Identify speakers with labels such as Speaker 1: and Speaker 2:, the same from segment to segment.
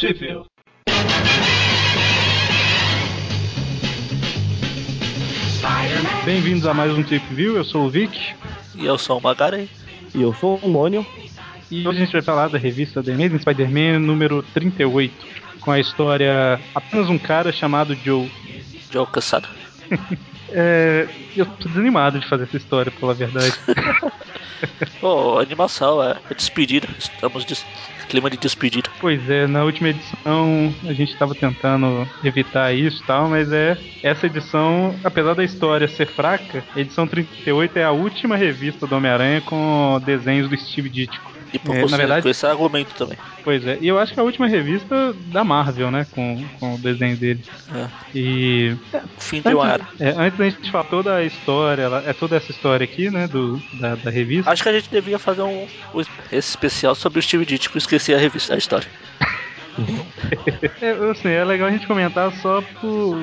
Speaker 1: Sheffield. Bem-vindos a mais um Trip View, eu sou o Vic.
Speaker 2: E eu sou o Magaren.
Speaker 3: E eu sou o Mônio.
Speaker 1: E hoje a gente vai falar da revista The Amazing Spider-Man número 38, com a história Apenas um cara chamado Joe.
Speaker 2: Joe Cansado.
Speaker 1: é, eu tô desanimado de fazer essa história, pela verdade.
Speaker 2: Pô, animação, é, é despedida. Estamos de clima de despedida.
Speaker 1: Pois é, na última edição a gente estava tentando evitar isso e tal, mas é essa edição, apesar da história ser fraca, edição 38 é a última revista do Homem-Aranha com desenhos do Steve Ditko.
Speaker 2: E por é, na verdade, com esse argumento também.
Speaker 1: Pois é, e eu acho que é a última revista da Marvel, né? Com, com o desenho dele. É. E.
Speaker 2: É, fim de uma era.
Speaker 1: É, antes da gente falar toda a história, é toda essa história aqui, né? Do, da, da revista.
Speaker 2: Acho que a gente devia fazer um, um esse especial sobre o Steve Ditko, esqueci a revista, a história.
Speaker 1: é, assim, é legal a gente comentar só por,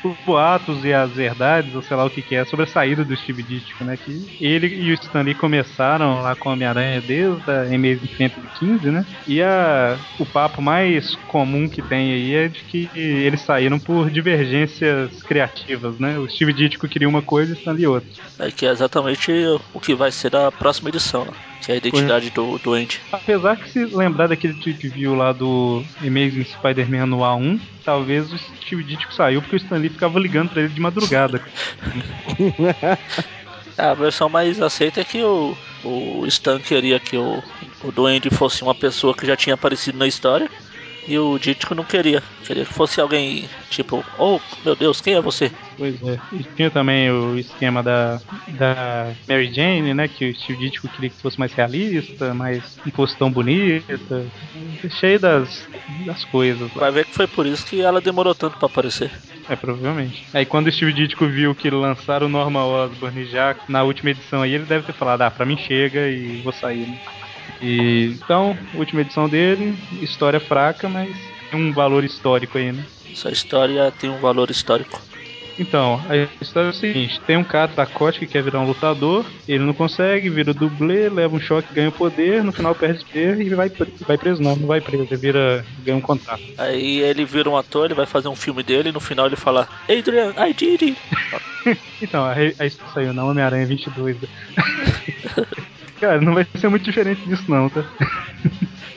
Speaker 1: por boatos e as verdades, ou sei lá o que, que é, sobre a saída do Steve Ditko, né? Que ele e o Stanley começaram lá com Homem-Aranha desde a Amazing 115, né? E a, o papo mais comum que tem aí é de que eles saíram por divergências criativas, né? O Steve Ditko queria uma coisa e o Stanley outra.
Speaker 2: É que é exatamente o que vai ser da próxima edição, né? Que é a identidade do, do Andy.
Speaker 1: Apesar que se lembrar daquele tweet view lá do Amazing Spider-Man no A1, talvez o Steve Ditko saiu porque o Stanley ficava ligando pra ele de madrugada.
Speaker 2: a versão mais aceita é que o, o Stan queria que o, o Duende fosse uma pessoa que já tinha aparecido na história e o Dítico não queria. Queria que fosse alguém tipo, oh meu Deus, quem é você?
Speaker 1: Pois é. E tinha também o esquema da, da Mary Jane, né? Que o Steve Dítico queria que fosse mais realista, mais não fosse tão bonita. Cheio das, das coisas.
Speaker 2: Vai ver que foi por isso que ela demorou tanto para aparecer.
Speaker 1: É, provavelmente. Aí quando o Steve Ditko viu que lançaram o Normal Osborn já na última edição aí, ele deve ter falado, ah, pra mim chega e vou sair, né? E, então, última edição dele, história fraca, mas tem um valor histórico aí, né?
Speaker 2: Essa história tem um valor histórico.
Speaker 1: Então, a história é o seguinte: tem um cara da Cote que quer virar um lutador, ele não consegue, vira dublê, leva um choque, ganha poder, no final perde poder e vai, vai preso. Não, não vai preso, ele vira, ganha um contrato.
Speaker 2: Aí ele vira um ator, ele vai fazer um filme dele e no final ele fala: Adrian, I did it!
Speaker 1: então, aí, aí saiu, não, Homem-Aranha 22. Cara, não vai ser muito diferente disso não, tá?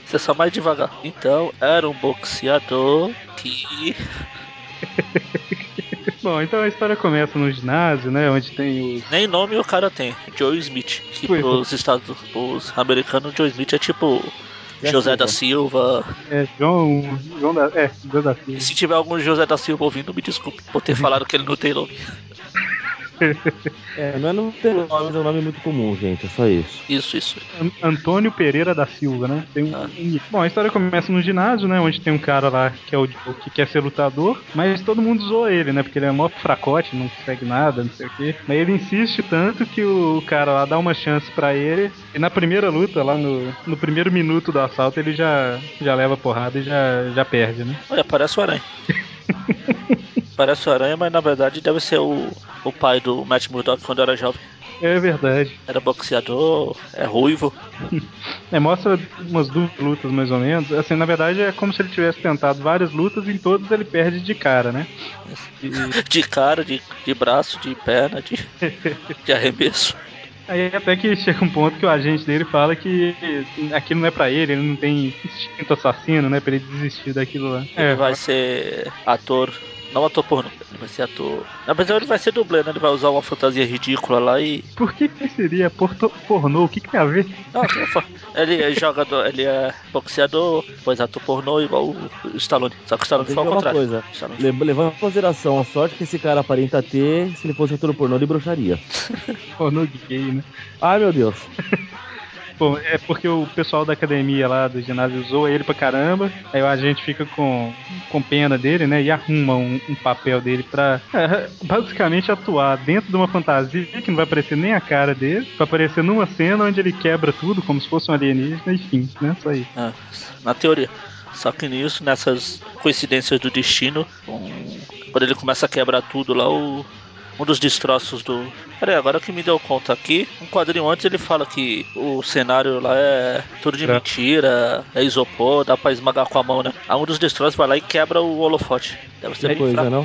Speaker 2: Você é só mais devagar. Então, era um boxeador que.
Speaker 1: Bom, então a história começa no ginásio, né? Onde tem os.
Speaker 2: Nem nome o cara tem, Joe Smith. Que Foi, pros Estados os americanos, Joe Smith é tipo. José da Silva.
Speaker 1: É, João. João da, é, José da Silva.
Speaker 2: E se tiver algum José da Silva ouvindo, me desculpe por ter falado que ele não tem nome.
Speaker 3: É, não é nome, é um nome muito comum, gente, é só isso.
Speaker 2: Isso, isso.
Speaker 1: Antônio Pereira da Silva, né? Tem um... ah. Bom, a história começa no ginásio, né? Onde tem um cara lá que é o que quer ser lutador, mas todo mundo zoa ele, né? Porque ele é mó fracote, não consegue nada, não sei o quê. Mas ele insiste tanto que o cara lá dá uma chance para ele. E na primeira luta, lá no, no primeiro minuto do assalto, ele já, já leva porrada e já, já perde, né?
Speaker 2: Olha, parece o Aranha. Parece o Aranha, mas na verdade deve ser o, o pai do Matt Murdock quando era jovem.
Speaker 1: É verdade.
Speaker 2: Era boxeador, é ruivo.
Speaker 1: É, mostra umas duas lutas mais ou menos. Assim, na verdade é como se ele tivesse tentado várias lutas e em todas ele perde de cara, né?
Speaker 2: E... De cara, de, de braço, de perna, de, de arremesso.
Speaker 1: Aí até que chega um ponto que o agente dele fala que aquilo não é pra ele, ele não tem instinto assassino, né? Pra ele desistir daquilo lá.
Speaker 2: Ele é, vai ser ator não ator pornô. Ele vai ser ator. Na verdade, ele vai ser dublê, né? Ele vai usar uma fantasia ridícula lá e.
Speaker 1: Por que, que seria porto, pornô? O que, que tem a ver?
Speaker 2: Não, ele é jogador, ele é boxeador, pois ator pornô igual o Stallone. Só que o Stallone foi ao contrário. Coisa.
Speaker 3: Levando em consideração a sorte que esse cara aparenta ter, se ele fosse ator pornô, ele broxaria.
Speaker 1: pornô gay, né?
Speaker 3: Ai meu Deus.
Speaker 1: Bom, é porque o pessoal da academia lá do ginásio usou ele pra caramba. Aí a gente fica com, com pena dele, né? E arruma um, um papel dele pra é, basicamente atuar dentro de uma fantasia que não vai aparecer nem a cara dele. Vai aparecer numa cena onde ele quebra tudo, como se fosse um alienígena, enfim, né? Isso.
Speaker 2: Ah, na teoria. Só que nisso, nessas coincidências do destino, quando ele começa a quebrar tudo lá, o um dos destroços do. Peraí, agora que me deu conta aqui, um quadrinho antes ele fala que o cenário lá é tudo de
Speaker 1: É.
Speaker 2: mentira, é isopor, dá pra esmagar com a mão, né? Aí um dos destroços vai lá e quebra o holofote. Deve ser bem
Speaker 3: coisa,
Speaker 2: fraco.
Speaker 3: não?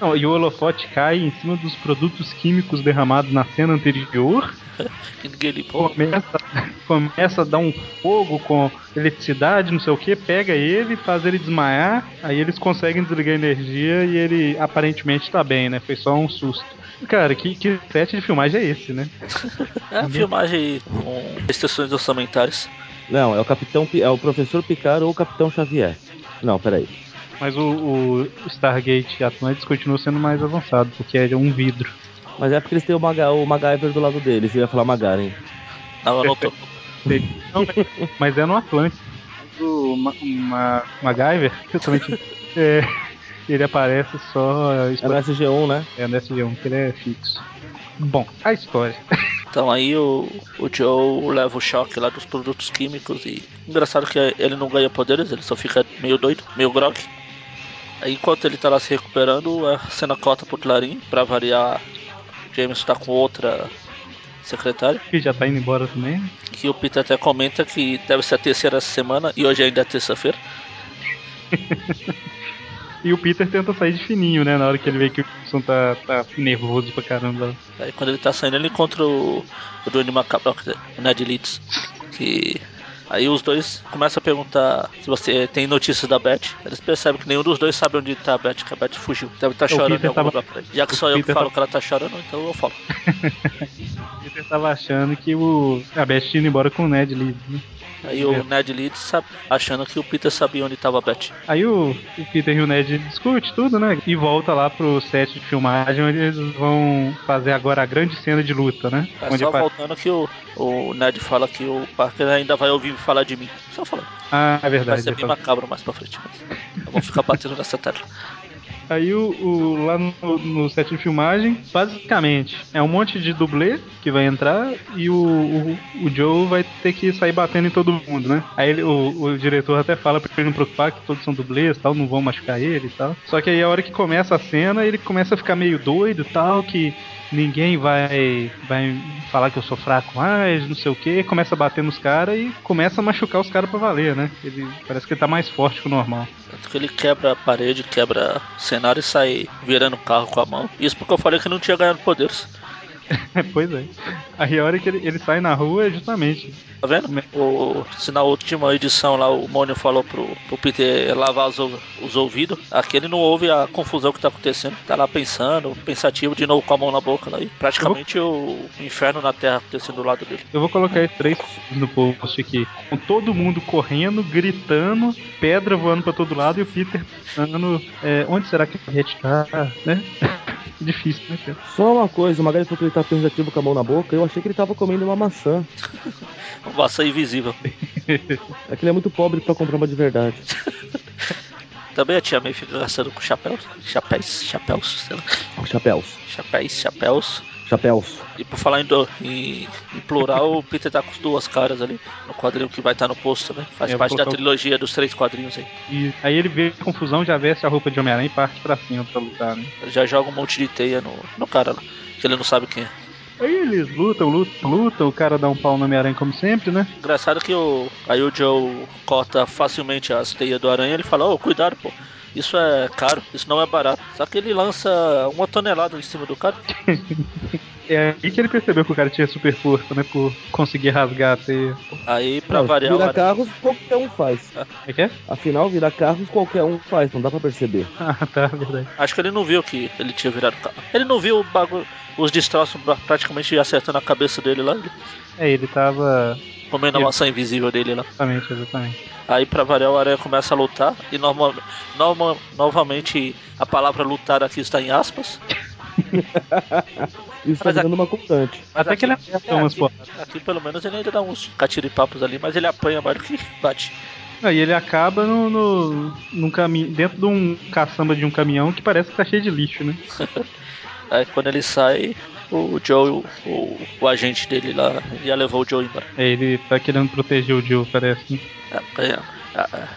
Speaker 1: Não, e o holofote cai em cima dos produtos químicos derramados na cena anterior.
Speaker 2: Que ninguém limpou.
Speaker 1: Começa, começa a dar um fogo com eletricidade, não sei o que, pega ele, faz ele desmaiar, aí eles conseguem desligar a energia e ele aparentemente tá bem, né? Foi só um susto. Cara, que, que set de filmagem é esse, né?
Speaker 2: É a filmagem com restrições orçamentárias.
Speaker 3: Não, é o Capitão Pi- é o Professor Picard ou o Capitão Xavier. Não, peraí.
Speaker 1: Mas o, o Stargate Atlantis continua sendo mais avançado, porque é um vidro.
Speaker 3: Mas é porque eles têm o, Maga, o MacGyver do lado deles. Eu ia falar Magaren.
Speaker 2: Não, não tô.
Speaker 1: Não, mas é no Atlântico. Mas o Ma Ma MacGyver, justamente, é, ele aparece só
Speaker 3: É no SG1, né?
Speaker 1: é, no SG1, que ele é fixo. Bom, a história.
Speaker 2: Então aí o, o Joe leva o choque lá dos produtos químicos e. Engraçado que ele não ganha poderes, ele só fica meio doido, meio grog. Aí enquanto ele tá lá se recuperando, a cena corta pro Clarim, pra variar, James tá com outra secretária.
Speaker 1: Que já tá indo embora também.
Speaker 2: Que o Peter até comenta que deve ser a terceira semana e hoje ainda é terça-feira.
Speaker 1: E o Peter tenta sair de fininho, né? Na hora que ele vê que o Wilson tá, tá nervoso pra caramba.
Speaker 2: Aí quando ele tá saindo, ele encontra o, o Duane Macabro, o Ned Leeds. Que. Aí os dois começam a perguntar se você tem notícias da Beth. Eles percebem que nenhum dos dois sabe onde tá a Beth, que a Beth fugiu. Deve estar
Speaker 1: O
Speaker 2: chorando em algum
Speaker 1: tava-
Speaker 2: lugar por aí. Já que
Speaker 1: o
Speaker 2: só eu que falo
Speaker 1: tava-
Speaker 2: que ela tá chorando, então eu falo.
Speaker 1: O Peter tava achando que o a Beth tinha ido embora com o Ned Leeds, né?
Speaker 2: Aí o Ned Leeds sabe, achando que o Peter sabia onde tava a Beth.
Speaker 1: Aí o, o Peter e o Ned discute tudo, né? E volta lá pro set de filmagem onde eles vão fazer agora a grande cena de luta, né?
Speaker 2: É
Speaker 1: onde
Speaker 2: só voltando que o, o Ned fala que o Parker ainda vai ouvir falar de mim. Só falando.
Speaker 1: Ah, é
Speaker 2: Vai
Speaker 1: verdade.
Speaker 2: ser
Speaker 1: ele
Speaker 2: bem
Speaker 1: fala-
Speaker 2: macabro mais pra frente. Mas eu vou ficar batendo nessa tecla.
Speaker 1: Aí o, o- lá no, no set de filmagem, basicamente, é um monte de dublê que vai entrar e o, o, o Joe vai ter que sair batendo em todo mundo, né? Aí ele- o, o diretor até fala pra ele não preocupar que todos são dublês tal, não vão machucar ele e tal. Só que aí a hora que começa a cena, ele começa a ficar meio doido e tal, que ninguém vai vai falar que eu sou fraco mais, não sei o que, começa a bater nos caras e começa a machucar os caras pra valer, né? Ele parece que ele tá mais forte que o normal.
Speaker 2: Tanto que ele quebra a parede, quebra o cenário e sai virando o carro com a mão. Isso porque eu falei que não tinha ganhado poderes.
Speaker 1: pois é. Aí a hora que ele, ele sai na rua é justamente.
Speaker 2: Tá vendo? O, se na última edição lá o Mônio falou pro, pro Peter lavar os, os ouvidos, aqui ele não ouve a confusão que tá acontecendo. Tá lá pensando, pensativo, de novo com a mão na boca lá. E praticamente o inferno na terra acontecendo do lado dele.
Speaker 1: Eu vou colocar esses três no post aqui. Com todo mundo correndo, gritando, pedra voando pra todo lado e o Peter pensando é, onde será que a gente tá, né? Difícil, né, cara?
Speaker 3: Só uma coisa, o Magari falou que ele tá pensativo com a mão na boca. Eu achei que ele tava comendo uma maçã.
Speaker 2: Um vaça invisível.
Speaker 3: É que ele é muito pobre pra comprar uma de verdade.
Speaker 2: Também a tia May fica gastando com chapéus. Chapéus, chapéus, sei lá.
Speaker 3: Chapéus.
Speaker 2: Chapéus, chapéus.
Speaker 3: Chapéus.
Speaker 2: E por falar em, do, em, em plural, o Peter tá com as duas caras ali, no quadrinho que vai estar no posto também. Faz
Speaker 1: É, eu
Speaker 2: parte da
Speaker 1: o-
Speaker 2: trilogia dos três quadrinhos aí.
Speaker 1: E aí ele vê a confusão, já veste a roupa de Homem-Aranha e parte pra cima pra lutar, né?
Speaker 2: Ele já joga um monte de teia no, no cara lá, que ele não sabe quem é.
Speaker 1: Aí eles lutam, lutam, lutam, o cara dá um pau no Homem-Aranha como sempre, né?
Speaker 2: Engraçado que o, aí o Joe corta facilmente as teias do aranha ele fala, ô, cuidado, pô. Isso é caro, isso não é barato. Só que ele lança uma tonelada em cima do cara.
Speaker 1: É aí que ele percebeu que o cara tinha super força, né? Por conseguir rasgar a teia.
Speaker 2: Aí, pra
Speaker 3: Não,
Speaker 2: variar, o
Speaker 3: virar carros qualquer um faz.
Speaker 1: É que é?
Speaker 3: Afinal, virar carros qualquer um faz, não dá pra perceber.
Speaker 1: Ah, tá, verdade.
Speaker 2: acho que ele não viu que ele tinha virado carro. Ele não viu o bagulho, os destroços pra- praticamente acertando a cabeça dele lá,
Speaker 1: É, ele tava.
Speaker 2: comendo a maçã invisível dele lá.
Speaker 1: Exatamente, exatamente.
Speaker 2: Aí pra variar o Aranha começa a lutar e norma, norma, novamente a palavra lutar aqui está em aspas.
Speaker 3: Isso tá
Speaker 2: Mas a-
Speaker 3: virando uma constante.
Speaker 2: Mas
Speaker 1: Até que ele
Speaker 2: aqui-
Speaker 1: acerta umas
Speaker 2: aqui, aqui pelo menos ele ainda dá uns catiripapos ali, mas ele apanha mais do que bate.
Speaker 1: Aí ele acaba no, no, num caminho, dentro de um caçamba de um caminhão que parece que tá cheio de lixo, né?
Speaker 2: Aí quando ele sai, o Joe, o, o, agente dele lá, já levou o Joe embora.
Speaker 1: É, ele tá querendo proteger o Joe, parece. Né?
Speaker 2: É, é, é, é,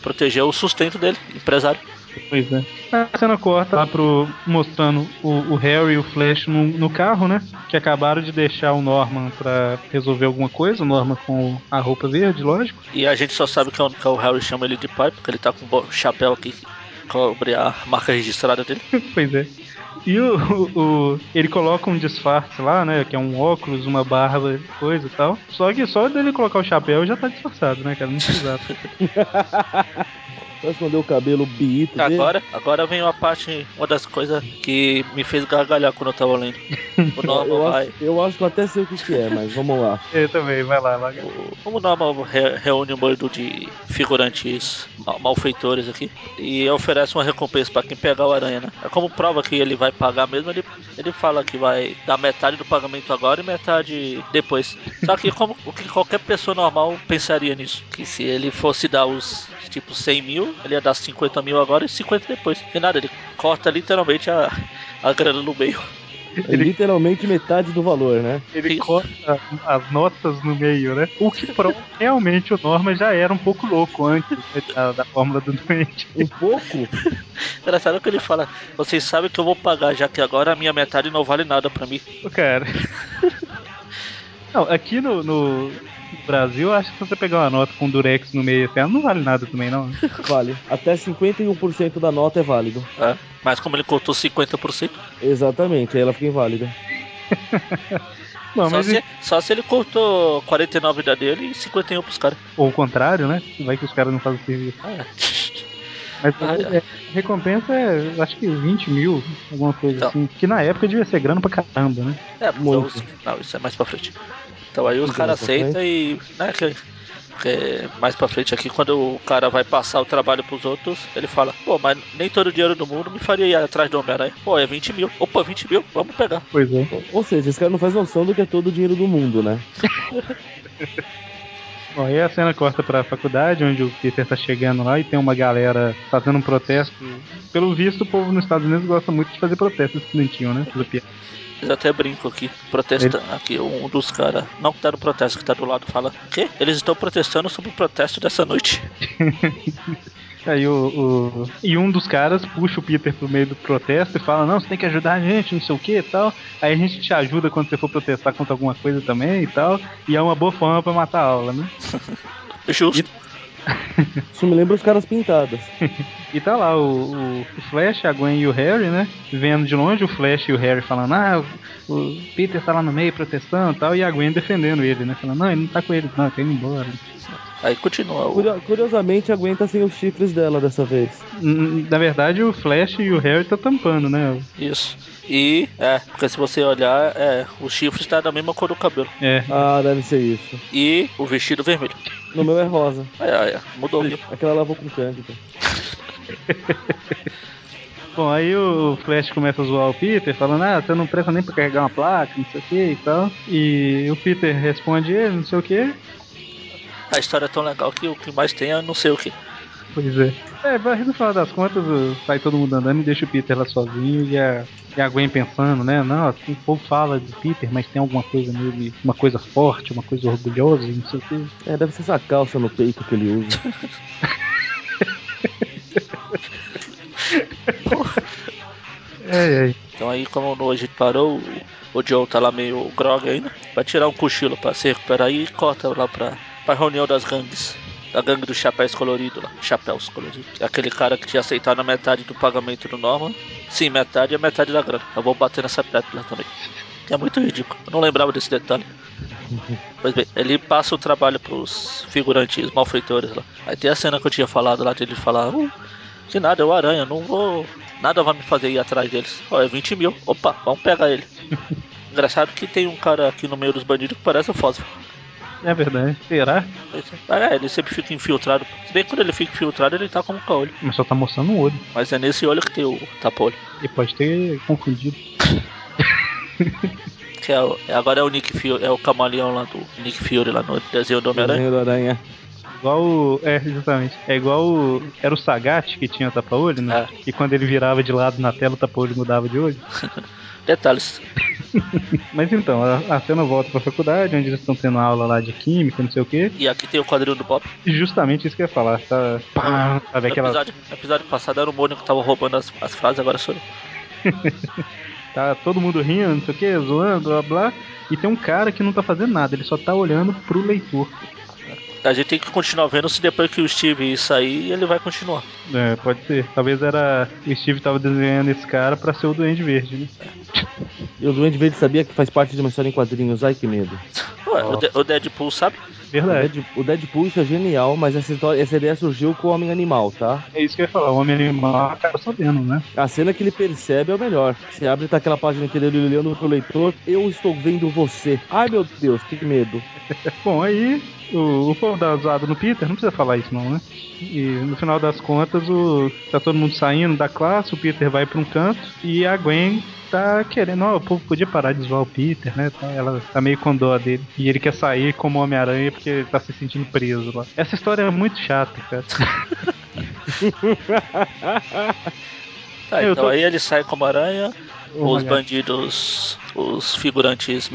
Speaker 2: proteger o sustento dele, empresário.
Speaker 1: Pois é. A cena corta lá pro. mostrando o, o Harry e o Flash no, no carro, né? Que acabaram de deixar o Norman pra resolver alguma coisa. O Norman com a roupa verde, lógico.
Speaker 2: E a gente só sabe que, é o- que o Harry chama ele de pai, porque ele tá com o chapéu aqui que cobre a marca registrada dele.
Speaker 1: pois é. E o, o- o- ele coloca um disfarce lá, né? Que é um óculos, uma barba, coisa e tal. Só que só dele colocar o chapéu já tá disfarçado, né, cara? Não precisava.
Speaker 3: Só esconder o cabelo biito dele.
Speaker 2: Agora, agora vem uma parte, uma das coisas que me fez gargalhar quando eu tava lendo. O Norman
Speaker 3: Eu
Speaker 2: vai.
Speaker 3: acho, eu acho que eu até sei o que, que é, mas vamos lá.
Speaker 1: Eu também, vai lá, vai lá.
Speaker 2: O, o Norman re- reúne um bando de figurantes mal- malfeitores aqui e oferece uma recompensa pra quem pegar o aranha, né? É como prova que ele vai pagar mesmo, ele, ele fala que vai dar metade do pagamento agora e metade depois. Só que como o que qualquer pessoa normal pensaria nisso? Que se ele fosse dar os tipo 100 mil, ele ia dar 50 mil agora e 50 depois. E nada, ele corta literalmente a, a grana no meio.
Speaker 3: É literalmente metade do valor, né?
Speaker 1: Ele
Speaker 2: Isso.
Speaker 1: corta as notas no meio, né? O que prova que realmente o Norman já era um pouco louco antes né, da, da fórmula do doente.
Speaker 3: Um pouco?
Speaker 2: Engraçado que ele fala: Vocês sabem que eu vou pagar, já que agora a minha metade não vale nada pra mim.
Speaker 1: Cara. Não, aqui no, no Brasil, eu acho que se você pegar uma nota com durex no meio, assim, ela não vale nada também, não.
Speaker 3: Vale. Até 51% da nota é válido.
Speaker 2: É, mas como ele cortou 50%,
Speaker 3: Exatamente, aí ela fica inválida.
Speaker 1: Não,
Speaker 2: só,
Speaker 1: mas
Speaker 2: se, só se ele cortou 49 da dele e 51 pros caras.
Speaker 1: ou o contrário, né? Vai que os caras não fazem serviço.
Speaker 2: É.
Speaker 1: Mas
Speaker 2: Ah,
Speaker 1: é, a recompensa é, acho que 20 mil, alguma coisa
Speaker 2: Então.
Speaker 1: assim. Que na época devia ser grana pra caramba, né?
Speaker 2: É,
Speaker 3: Muito.
Speaker 2: os- não, isso é mais pra frente. Então aí os caras
Speaker 3: pra
Speaker 2: aceitam e. Né, que, que mais pra frente aqui, quando o cara vai passar o trabalho pros outros, ele fala: Pô, mas nem todo o dinheiro do mundo me faria ir atrás do Homem-Aranha. Pô, é 20 mil. Opa, 20 mil, vamos pegar.
Speaker 1: Pois é.
Speaker 3: Ou seja, esse cara não faz noção do que é todo o dinheiro do mundo, né?
Speaker 1: Bom, aí a cena corta pra faculdade, onde o Peter tá chegando lá e tem uma galera fazendo um protesto. Pelo visto, o povo nos Estados Unidos gosta muito de fazer protesto estudantil, né?
Speaker 2: Eles até brincam aqui, protestando. Aqui, um dos caras, não que tá no protesto, que tá do lado, fala: Quê? Eles estão protestando sobre o protesto dessa noite.
Speaker 1: Aí o, o- E um dos caras puxa o Peter pro meio do protesto e fala, não, você tem que ajudar a gente, não sei o que e tal. Aí a gente te ajuda quando você for protestar contra alguma coisa também e tal. E é uma boa forma pra matar a aula, né?
Speaker 2: Justo.
Speaker 3: Isso me lembra os caras pintados.
Speaker 1: E tá lá o, o- Flash, a Gwen e o Harry, né? Vendo de longe o Flash e o Harry falando, ah, o, Peter tá lá no meio protestando e tal, e a Gwen defendendo ele, né? Falando, não, ele não tá com ele, não, ele tá indo embora.
Speaker 2: Aí continua. O,
Speaker 3: Curio- curiosamente, aguenta sem os chifres dela dessa vez.
Speaker 1: Na verdade, o Flash e o Harry tá tampando, né?
Speaker 2: isso. E, é, porque se você olhar, é, o chifre está da mesma cor do cabelo.
Speaker 1: É.
Speaker 3: Ah, deve ser isso.
Speaker 2: E o vestido vermelho.
Speaker 3: No meu é rosa.
Speaker 2: É, é, é, mudou, viu?
Speaker 3: Aquela lavou com cândida.
Speaker 1: Bom, aí o Flash começa a zoar o Peter, falando, ah, você não presta nem pra carregar uma placa, não sei o que e tal. E o Peter responde ele, não sei o que.
Speaker 2: A história é tão legal que o que mais tem é não sei o que.
Speaker 1: Pois é. É, mas no final das contas, sai todo mundo andando e deixa o Peter lá sozinho e a, e a Gwen pensando, né? Não, o povo fala de Peter, mas tem alguma coisa nele, uma coisa forte, uma coisa orgulhosa, não sei o que.
Speaker 3: É, deve ser essa calça no peito que ele usa.
Speaker 1: É, é.
Speaker 2: Então aí, como gente parou, o, o Joe tá lá meio grog ainda. Vai tirar um cochilo pra se recuperar e corta lá pra, pra reunião das gangues. Da gangue dos chapéus coloridos lá. Chapéus coloridos. Aquele cara que tinha aceitado a metade do pagamento do Norman. Sim, metade é metade da grana. Eu vou bater nessa pedra também. É muito ridículo. Eu não lembrava desse detalhe. Pois bem, ele passa o trabalho pros figurantes malfeitores lá. Aí tem a cena que eu tinha falado lá de ele falar: "Uh, que nada, é o aranha, não vou. Nada vai me fazer ir atrás deles. Ó, é 20 mil. Opa, vamos pegar ele. Engraçado que tem um cara aqui no meio dos bandidos que parece o Fósforo.
Speaker 1: É verdade. Será?
Speaker 2: É, ele sempre fica infiltrado. Se bem que quando ele fica infiltrado, ele tá como caolho.
Speaker 1: Mas só tá mostrando o olho.
Speaker 2: Mas é nesse olho que tem o tapa-olho.
Speaker 1: Ele pode ter confundido.
Speaker 2: Que é, o- é- agora é o Nick Fury, é o camaleão lá do Nick Fury lá no desenho do Homem-Aranha.
Speaker 3: Desenho do aranha.
Speaker 1: igual o. É, exatamente. É igual o. Era o Sagat que tinha tapa-olho, né? E quando ele virava de lado na tela, o tapa-olho mudava de olho.
Speaker 2: Detalhes.
Speaker 1: Mas então, a, a cena volta pra faculdade, onde eles estão tendo aula lá de química, não sei o quê.
Speaker 2: E aqui tem o quadril do.
Speaker 1: E justamente isso que eu ia falar, tá. Pá, sabe
Speaker 2: No
Speaker 1: aquela.
Speaker 2: episódio, episódio passado era o Mônio que tava roubando as, as frases, agora sou eu.
Speaker 1: Tá todo mundo rindo, não sei o que, zoando, blá blá. E tem um cara que não tá fazendo nada, ele só tá olhando pro leitor.
Speaker 2: A gente tem que continuar vendo se depois que o Steve sair, ele vai continuar.
Speaker 1: É, pode ser. Talvez era. O Steve tava desenhando esse cara pra ser o Duende Verde, né?
Speaker 3: E o Duende Verde sabia que faz parte de uma história em quadrinhos. Ai, que medo.
Speaker 2: Ué, o, De- o Deadpool sabe?
Speaker 3: O
Speaker 1: Verdade.
Speaker 3: Dead- O Deadpool isso é genial, mas essa, história, essa ideia surgiu com o Homem Animal, tá?
Speaker 1: É isso que eu ia falar, o homem animal acaba sabendo, né?
Speaker 3: A cena que ele percebe é o melhor. Você abre e tá aquela página inteira ele olhando pro leitor. Eu estou vendo você. Ai, meu Deus, que medo.
Speaker 1: Bom, aí o, o povo dá zoado no Peter, não precisa falar isso não, né? E no final das contas, o, tá todo mundo saindo da classe, o Peter vai pra um canto e a Gwen tá querendo, ó, o povo podia parar de zoar o Peter, né? Tá- Ela tá meio com dó dele. E ele quer sair como Homem-Aranha porque ele tá se sentindo preso lá. Essa história é muito chata, cara.
Speaker 2: Tá, então
Speaker 1: tô-
Speaker 2: aí ele sai como aranha,
Speaker 1: Oh
Speaker 2: os bandidos, os figurantes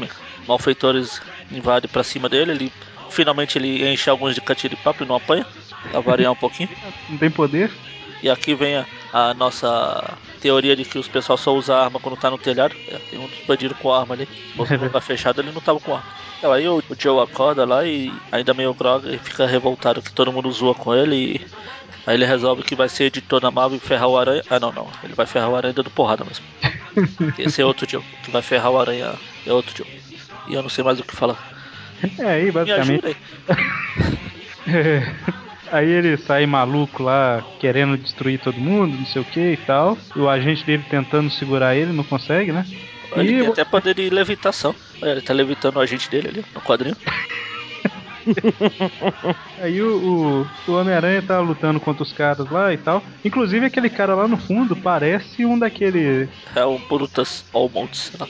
Speaker 2: malfeitores invadem pra cima dele, ele finalmente ele enche alguns de catiripapo e não apanha, pra variar um pouquinho.
Speaker 1: Não tem poder?
Speaker 2: E aqui vem a, a nossa teoria de que os pessoal só usa arma quando tá no telhado. É, tem um bandido com arma ali. O lugar fechado ele não tava com arma. Então aí o, o Joe acorda lá e ainda meio grog e fica revoltado que todo mundo zoa com ele e aí ele resolve que vai ser editor da Marvel e ferrar o Aranha. Ah não, não. Ele vai ferrar o Aranha dando porrada mesmo. Esse é outro Joe. Que vai ferrar o Aranha é outro Joe. E eu não sei mais o que falar.
Speaker 1: É, aí
Speaker 2: Me
Speaker 1: basicamente.
Speaker 2: ajuda aí.
Speaker 1: Aí ele sai maluco lá, querendo destruir todo mundo, não sei o que e tal. E o agente dele tentando segurar ele, não consegue, né?
Speaker 2: Ele
Speaker 1: E
Speaker 2: tem até poder de levitação. Ele tá levitando o agente dele ali no quadrinho.
Speaker 1: Aí o, o, o Homem-Aranha tá lutando contra os caras lá e tal. Inclusive aquele cara lá no fundo parece um daquele.
Speaker 2: É o Brutus Almontes. sei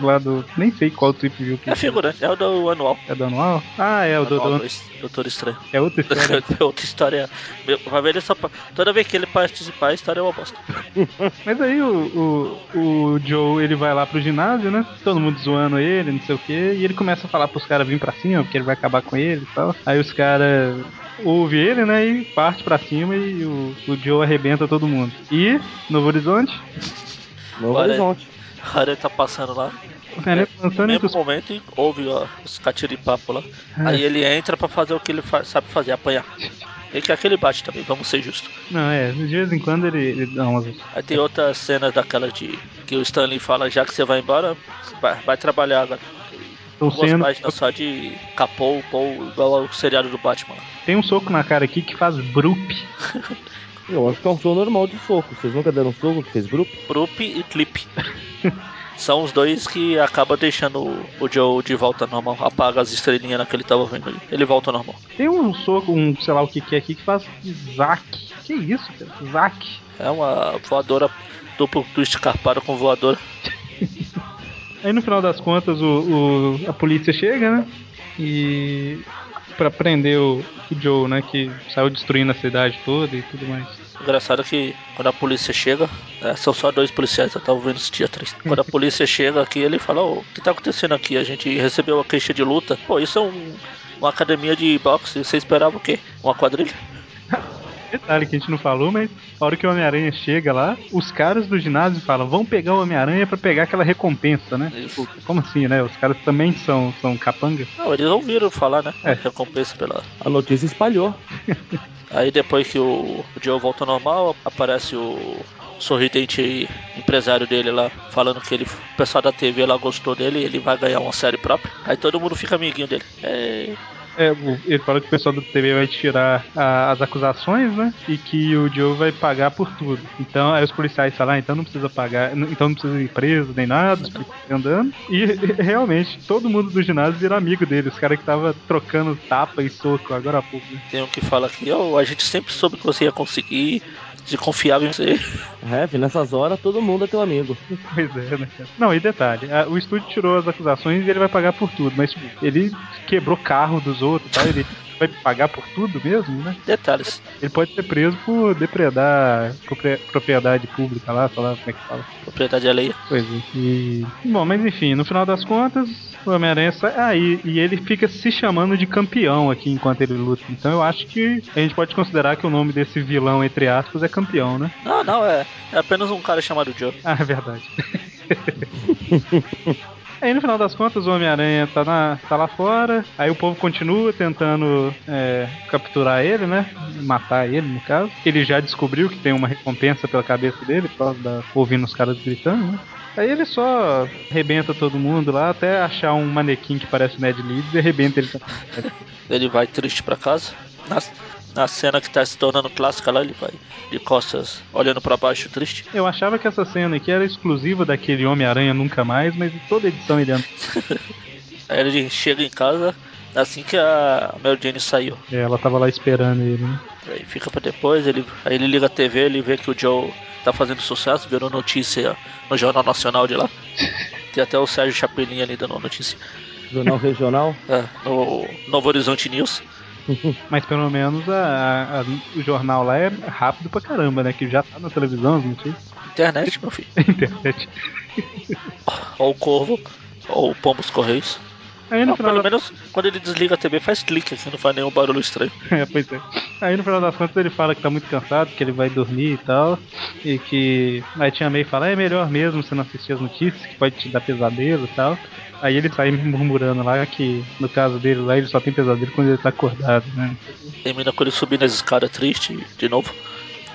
Speaker 2: lá.
Speaker 1: Do. Nem sei qual trip viu que
Speaker 2: É figurante, é o do anual.
Speaker 1: é do anual. Ah, é o do,
Speaker 2: Anual
Speaker 1: do-
Speaker 2: Doutor Estranho.
Speaker 1: É outra história.
Speaker 2: Outra história. Meu, ele só. Toda vez que ele participar, a história é uma bosta.
Speaker 1: Mas aí o, o, o Joe ele vai lá pro ginásio, né? Todo mundo zoando ele, não sei o que, e ele começa a falar pros caras virem pra cima, porque ele vai acabar com ele e tal. Aí os caras ouvem ele, né? E parte pra cima e o, o Joe arrebenta todo mundo. E, Novo Horizonte,
Speaker 3: Novo
Speaker 2: Olha.
Speaker 3: Horizonte.
Speaker 2: O cara tá passando lá.
Speaker 1: o cara
Speaker 2: No mesmo
Speaker 1: os.
Speaker 2: momento, e ouve ó, os catiripapo lá.
Speaker 1: Ah.
Speaker 2: Aí ele entra pra fazer o que ele fa- sabe fazer, apanhar. E que aquele bate também, vamos ser justos.
Speaker 1: Não, é, de vez em quando ele, ele dá umas.
Speaker 2: Aí tem outras cenas daquela de. Que o Stanley fala, já que você vai embora, vai, vai trabalhar agora.
Speaker 1: Estão sendo.
Speaker 2: páginas só de capô, pô, igual ao seriado do Batman.
Speaker 1: Tem um soco na cara aqui que faz brup.
Speaker 3: Eu acho que é um som normal de soco. Vocês nunca deram um soco que fez grupo?
Speaker 2: Brup e Clip. São os dois que acabam deixando o- Joe de volta normal. Apaga as estrelinhas que ele tava vendo ali. Ele volta normal.
Speaker 1: Tem um soco, um sei lá o que que é aqui, que faz Zack. Que isso, cara? Zack.
Speaker 2: É uma voadora duplo twist carpado com voadora.
Speaker 1: Aí no final das contas o, o- a polícia chega, né? E pra prender o, o Joe, né? Que saiu destruindo a cidade toda e tudo mais.
Speaker 2: Engraçado que quando a polícia chega, é, são só dois policiais, eu tava vendo esse dia triste. Quando a polícia chega aqui, ele fala, "Ô, o que tá acontecendo aqui? A gente recebeu uma queixa de luta. Pô, isso é um- uma academia de boxe, você esperava o quê? Uma quadrilha?
Speaker 1: Detalhe que a gente não falou, mas a hora que o Homem-Aranha chega lá, os caras do ginásio falam, vão pegar o Homem-Aranha pra pegar aquela recompensa, né?
Speaker 2: Isso.
Speaker 1: Tipo, como assim, né? Os caras também são, são capanga.
Speaker 2: Não, eles ouviram falar, né?
Speaker 1: É.
Speaker 2: Recompensa pela.
Speaker 3: A notícia espalhou.
Speaker 2: Aí depois que o, o Joe volta ao normal, aparece o sorridente empresário dele lá, falando que ele, o pessoal da TV lá gostou dele e ele vai ganhar uma série própria. Aí todo mundo fica amiguinho dele. É,
Speaker 1: É, ele fala que o pessoal da TV vai tirar a- as acusações, né? E que o Joe vai pagar por tudo. Então, aí os policiais falam, ah, então não precisa pagar, então não precisa ir preso nem nada, andando. E realmente, todo mundo do ginásio vira amigo dele, os caras que tava trocando tapa e soco agora há pouco. né?
Speaker 2: tem um que fala que "Ô, a gente sempre soube que você ia conseguir, de confiava em você.
Speaker 3: É, nessas horas todo mundo é teu amigo.
Speaker 1: Pois é, né, cara? Não, e detalhe, a- o estúdio tirou as acusações e ele vai pagar por tudo, mas tipo, ele quebrou carro dos outros, tá? Ele vai pagar por tudo mesmo, né?
Speaker 2: Detalhes.
Speaker 1: Ele pode ser preso por depredar propri- propriedade pública lá, sei lá como é que fala.
Speaker 2: Propriedade alheia.
Speaker 1: Pois é. E. Bom, mas enfim, no final das contas, o Homem-Aranha sai. Ah, e, e ele fica se chamando de campeão aqui enquanto ele luta. Então eu acho que a gente pode considerar que o nome desse vilão, entre aspas, é campeão, né?
Speaker 2: Não, não, é, é apenas um cara chamado Joe.
Speaker 1: Ah, é verdade. Aí no final das contas o Homem-Aranha tá, tá lá fora, aí o povo continua tentando é, capturar ele, né? Matar ele, no caso. Ele já descobriu que tem uma recompensa pela cabeça dele, por causa da. ouvindo os caras gritando, né? Aí ele só arrebenta todo mundo lá até achar um manequim que parece o Ned Leeds e arrebenta ele.
Speaker 2: Ele vai triste pra casa. Na, na cena que tá se tornando clássica lá, ele vai de costas olhando pra baixo triste.
Speaker 1: Eu achava que essa cena aqui era exclusiva daquele Homem-Aranha Nunca Mais, mas em toda edição ele anda.
Speaker 2: Aí ele chega em casa assim que a Mary Jane saiu.
Speaker 1: É, Ela tava lá esperando ele, né?
Speaker 2: Aí fica pra depois, ele, aí ele liga a TV, ele vê que o Joe tá fazendo sucesso, virou notícia no Jornal Nacional de lá. Tem até o Sérgio Chapelin ali dando notícia.
Speaker 3: Jornal regional.
Speaker 2: É, no Novo Horizonte News.
Speaker 1: Mas pelo menos a- a- o jornal lá é rápido pra caramba, né? Que já tá na televisão, as notícias.
Speaker 2: Internet, meu filho.
Speaker 1: Internet.
Speaker 2: Ou o Corvo, ou o Pombos Correios.
Speaker 1: Aí no
Speaker 2: Não,
Speaker 1: final
Speaker 2: pelo
Speaker 1: da...
Speaker 2: menos quando ele desliga a TV faz clique aqui, não faz nenhum barulho estranho.
Speaker 1: é, pois é. Aí no final das contas ele fala que tá muito cansado, que ele vai dormir e tal. E que a tia May fala, é melhor mesmo você não assistir as notícias, que pode te dar pesadelo e tal. Aí ele sai murmurando lá que, no caso dele lá, ele só tem pesadelo quando ele tá acordado, né?
Speaker 2: Termina com ele subindo as escadas triste de novo.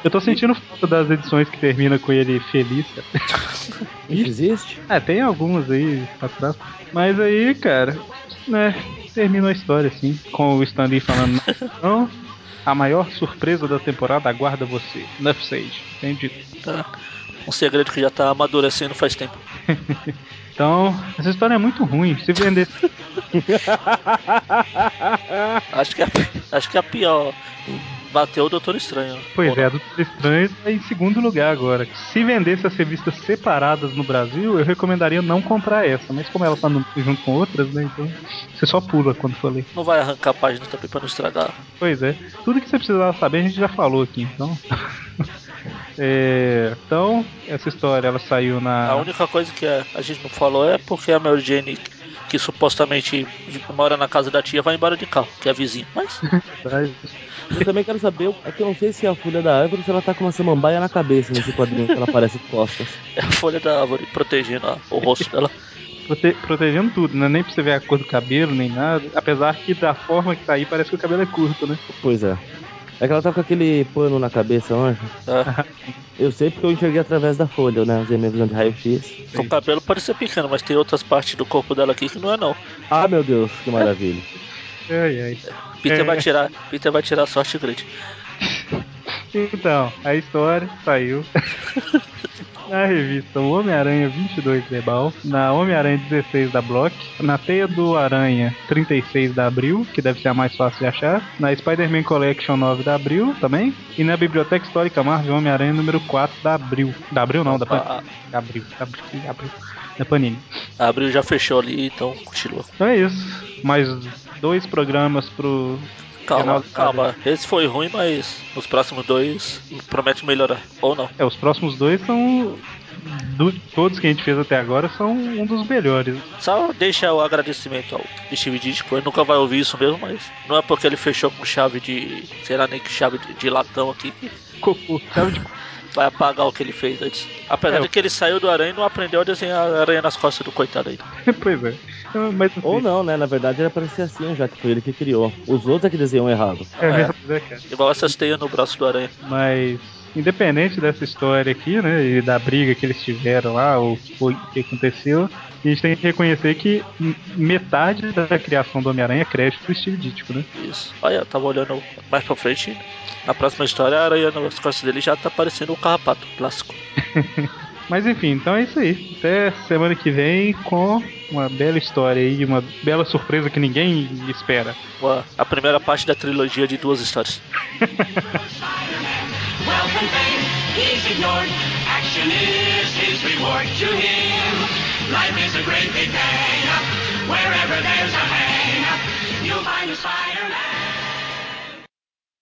Speaker 1: Eu tô sentindo falta das edições que termina com ele feliz, cara.
Speaker 3: Isso existe?
Speaker 1: É, tem algumas aí atrás. Mas aí, cara, né, terminou a história assim, com o Stan Lee falando, não, a maior surpresa da temporada aguarda você, Nuff Sage, entendi.
Speaker 2: Tá? Um segredo que já tá amadurecendo faz tempo.
Speaker 1: Então, essa história é muito ruim, se vender...
Speaker 2: Acho que a, acho que a pior bateu o Doutor Estranho.
Speaker 1: Pois é, a do Doutor Estranho tá em segundo lugar agora. Se vendesse as revistas separadas no Brasil, eu recomendaria não comprar essa, mas como ela tá no- junto com outras, né, então você só pula quando for ler.
Speaker 2: Não vai arrancar a página também pra não estragar.
Speaker 1: Pois é. Tudo que você precisava saber a gente já falou aqui, então. É, então, essa história ela saiu
Speaker 2: A
Speaker 1: na.
Speaker 2: única coisa que a, a gente não falou é porque a Mary Jane, que supostamente mora na casa da tia, vai embora de carro, que é a vizinha. Mas
Speaker 3: Eu também quero saber, é que eu não sei se é a folha da árvore ou se ela tá com uma samambaia na cabeça nesse quadrinho que ela aparece de costas.
Speaker 2: é a folha da árvore protegendo a- o rosto dela.
Speaker 1: prote- protegendo tudo, né? Nem pra você ver a cor do cabelo, nem nada. Apesar que da forma que tá aí, parece que o cabelo é curto, né?
Speaker 3: Pois é. É que ela tá com aquele pano na cabeça, anjo.
Speaker 2: É.
Speaker 3: Eu sei porque eu enxerguei através da folha, né? Usei minha visão de raio-x.
Speaker 2: O cabelo pode ser pequeno, mas tem outras partes do corpo dela aqui que não é não.
Speaker 3: Ah, meu Deus, que maravilha.
Speaker 1: Ai, ai.
Speaker 2: Peter
Speaker 1: É.
Speaker 2: vai tirar, Peter vai tirar sorte grande.
Speaker 1: Então, a história saiu na revista Homem-Aranha 22 Debal, na Homem-Aranha 16 da Block, na Teia do Aranha 36 da Abril, que deve ser a mais fácil de achar, na Spider-Man Collection 9 da Abril também, e na Biblioteca Histórica Marvel Homem-Aranha número 4 da Abril. Da Abril não, da Panini.
Speaker 2: A,
Speaker 1: Da Abril, da Abril, da Abril. Da Panini.
Speaker 2: a Abril já fechou ali, então continua.
Speaker 1: Então é isso. Mais dois programas pro
Speaker 2: Calma, calma. Esse foi ruim, mas os próximos dois promete melhorar. Ou não.
Speaker 1: É, os próximos dois são. do- todos que a gente fez até agora são um dos melhores.
Speaker 2: Só deixa o agradecimento ao Steve Ditko. Ele nunca vai ouvir isso mesmo, mas não é porque ele fechou com chave de. sei lá nem que chave de, de latão aqui
Speaker 1: Cocô, chave de
Speaker 2: vai apagar o que ele fez antes. Apesar
Speaker 1: É,
Speaker 2: de que ele saiu do aranha e não aprendeu a desenhar a aranha nas costas do coitado aí.
Speaker 1: pois é. Então, Mas, assim,
Speaker 3: Ou não, né? Na verdade era pra ser assim, já que foi ele que criou. Os outros é que desenham errado.
Speaker 1: É
Speaker 2: É.
Speaker 1: verdade, né, cara.
Speaker 2: Igual essas teias no braço do aranha.
Speaker 1: Mas, independente dessa história aqui, né, e da briga que eles tiveram lá, ou ou o que aconteceu, a gente tem que reconhecer que metade da criação do Homem-Aranha é crédito do Steve Ditko, né?
Speaker 2: Isso. Olha, eu tava olhando mais pra frente. Na próxima história, a aranha nas costas dele já tá parecendo um carrapato clássico.
Speaker 1: Mas enfim, então é isso aí. Até semana que vem com uma bela história aí, uma bela surpresa que ninguém espera.
Speaker 2: Uma- a primeira parte da trilogia de duas histórias.
Speaker 4: Wealth and fame, he's ignored. Action is his reward to him. Life is a great big hang up. Wherever there's a hang up, you'll find a Spider-Man.